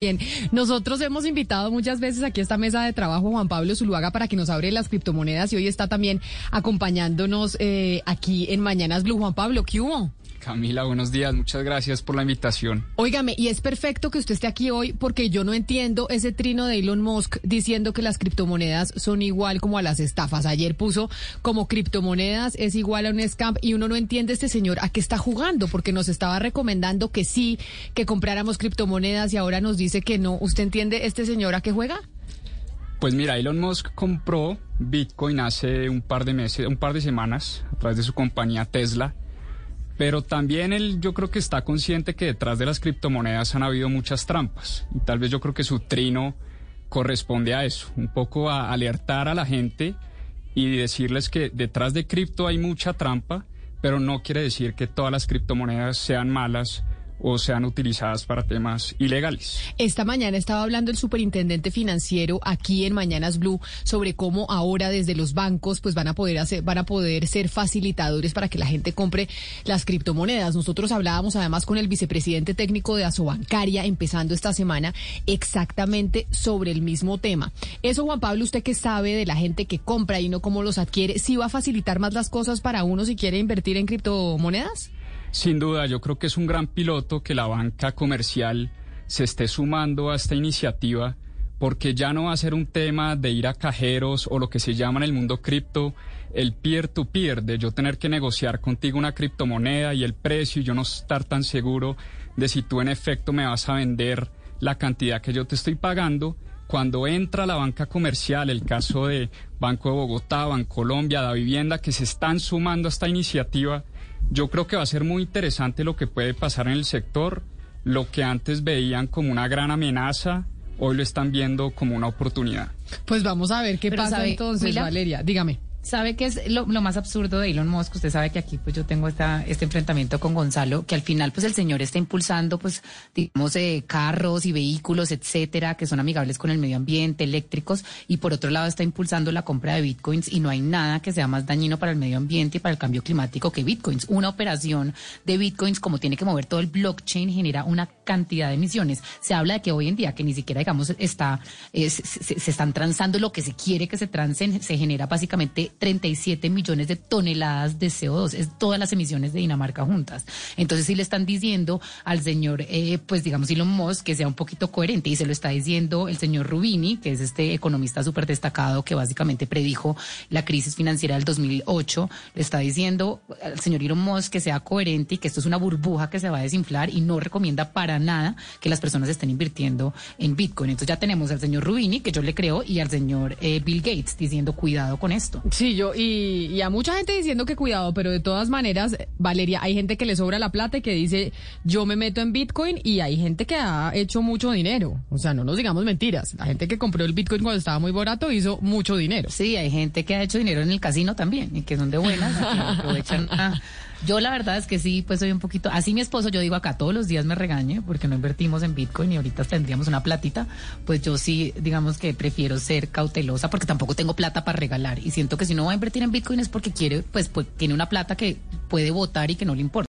Bien, nosotros hemos invitado muchas veces aquí a esta mesa de trabajo a Juan Pablo Zuluaga para que nos abre las criptomonedas y hoy está también acompañándonos eh, aquí en Mañanas Blue. Juan Pablo, ¿qué hubo? Camila, buenos días. Muchas gracias por la invitación. Óigame, y es perfecto que usted esté aquí hoy porque yo no entiendo ese trino de Elon Musk diciendo que las criptomonedas son igual como a las estafas. Ayer puso como criptomonedas es igual a un scam y uno no entiende este señor a qué está jugando porque nos estaba recomendando que sí, que compráramos criptomonedas y ahora nos dice que no. ¿Usted entiende este señor a qué juega? Pues mira, Elon Musk compró Bitcoin hace un par de meses, un par de semanas a través de su compañía Tesla pero también él yo creo que está consciente que detrás de las criptomonedas han habido muchas trampas y tal vez yo creo que su trino corresponde a eso, un poco a alertar a la gente y decirles que detrás de cripto hay mucha trampa, pero no quiere decir que todas las criptomonedas sean malas o sean utilizadas para temas ilegales. Esta mañana estaba hablando el superintendente financiero aquí en Mañanas Blue sobre cómo ahora desde los bancos pues van a poder hacer, van a poder ser facilitadores para que la gente compre las criptomonedas. Nosotros hablábamos además con el vicepresidente técnico de Asobancaria empezando esta semana exactamente sobre el mismo tema. Eso Juan Pablo, usted que sabe de la gente que compra y no cómo los adquiere, ¿sí va a facilitar más las cosas para uno si quiere invertir en criptomonedas? Sin duda, yo creo que es un gran piloto que la banca comercial se esté sumando a esta iniciativa porque ya no va a ser un tema de ir a cajeros o lo que se llama en el mundo cripto el peer-to-peer, de yo tener que negociar contigo una criptomoneda y el precio y yo no estar tan seguro de si tú en efecto me vas a vender la cantidad que yo te estoy pagando. Cuando entra la banca comercial, el caso de Banco de Bogotá, Bancolombia, Da Vivienda, que se están sumando a esta iniciativa, yo creo que va a ser muy interesante lo que puede pasar en el sector. Lo que antes veían como una gran amenaza, hoy lo están viendo como una oportunidad. Pues vamos a ver qué pasa entonces, Valeria. Dígame. ¿Sabe qué es lo, más absurdo de Elon Musk? Usted sabe que aquí pues yo tengo esta, este enfrentamiento con Gonzalo, que al final pues el señor está impulsando pues digamos eh, carros y vehículos, etcétera, que son amigables con el medio ambiente, eléctricos, y por otro lado está impulsando la compra de bitcoins y no hay nada que sea más dañino para el medio ambiente y para el cambio climático que bitcoins. Una operación de bitcoins como tiene que mover todo el blockchain genera una cantidad de emisiones. Se habla de que hoy en día que ni siquiera digamos está se, se, están transando lo que se quiere que se transen, se genera básicamente 37 millones de toneladas de CO2, es todas las emisiones de Dinamarca juntas. Entonces, si le están diciendo al señor, eh, pues digamos Elon Musk, que sea un poquito coherente, y se lo está diciendo el señor Rubini, que es este economista súper destacado que básicamente predijo la crisis financiera del 2008, le está diciendo al señor Elon Musk que sea coherente y que esto es una burbuja que se va a desinflar y no recomienda para nada que las personas estén invirtiendo en Bitcoin. Entonces ya tenemos al señor Rubini, que yo le creo, y al señor eh, Bill Gates diciendo cuidado con esto. Sí, yo, y, a mucha gente diciendo que cuidado, pero de todas maneras, Valeria, hay gente que le sobra la plata y que dice, yo me meto en Bitcoin y hay gente que ha hecho mucho dinero. O sea, no nos digamos mentiras. La gente que compró el Bitcoin cuando estaba muy barato hizo mucho dinero. Sí, hay gente que ha hecho dinero en el casino también y que son de buenas, aprovechan yo la verdad es que sí, pues soy un poquito, así mi esposo, yo digo acá todos los días me regañe porque no invertimos en Bitcoin y ahorita tendríamos una platita, pues yo sí, digamos que prefiero ser cautelosa porque tampoco tengo plata para regalar y siento que si no va a invertir en Bitcoin es porque quiere, pues, pues tiene una plata que puede votar y que no le importa.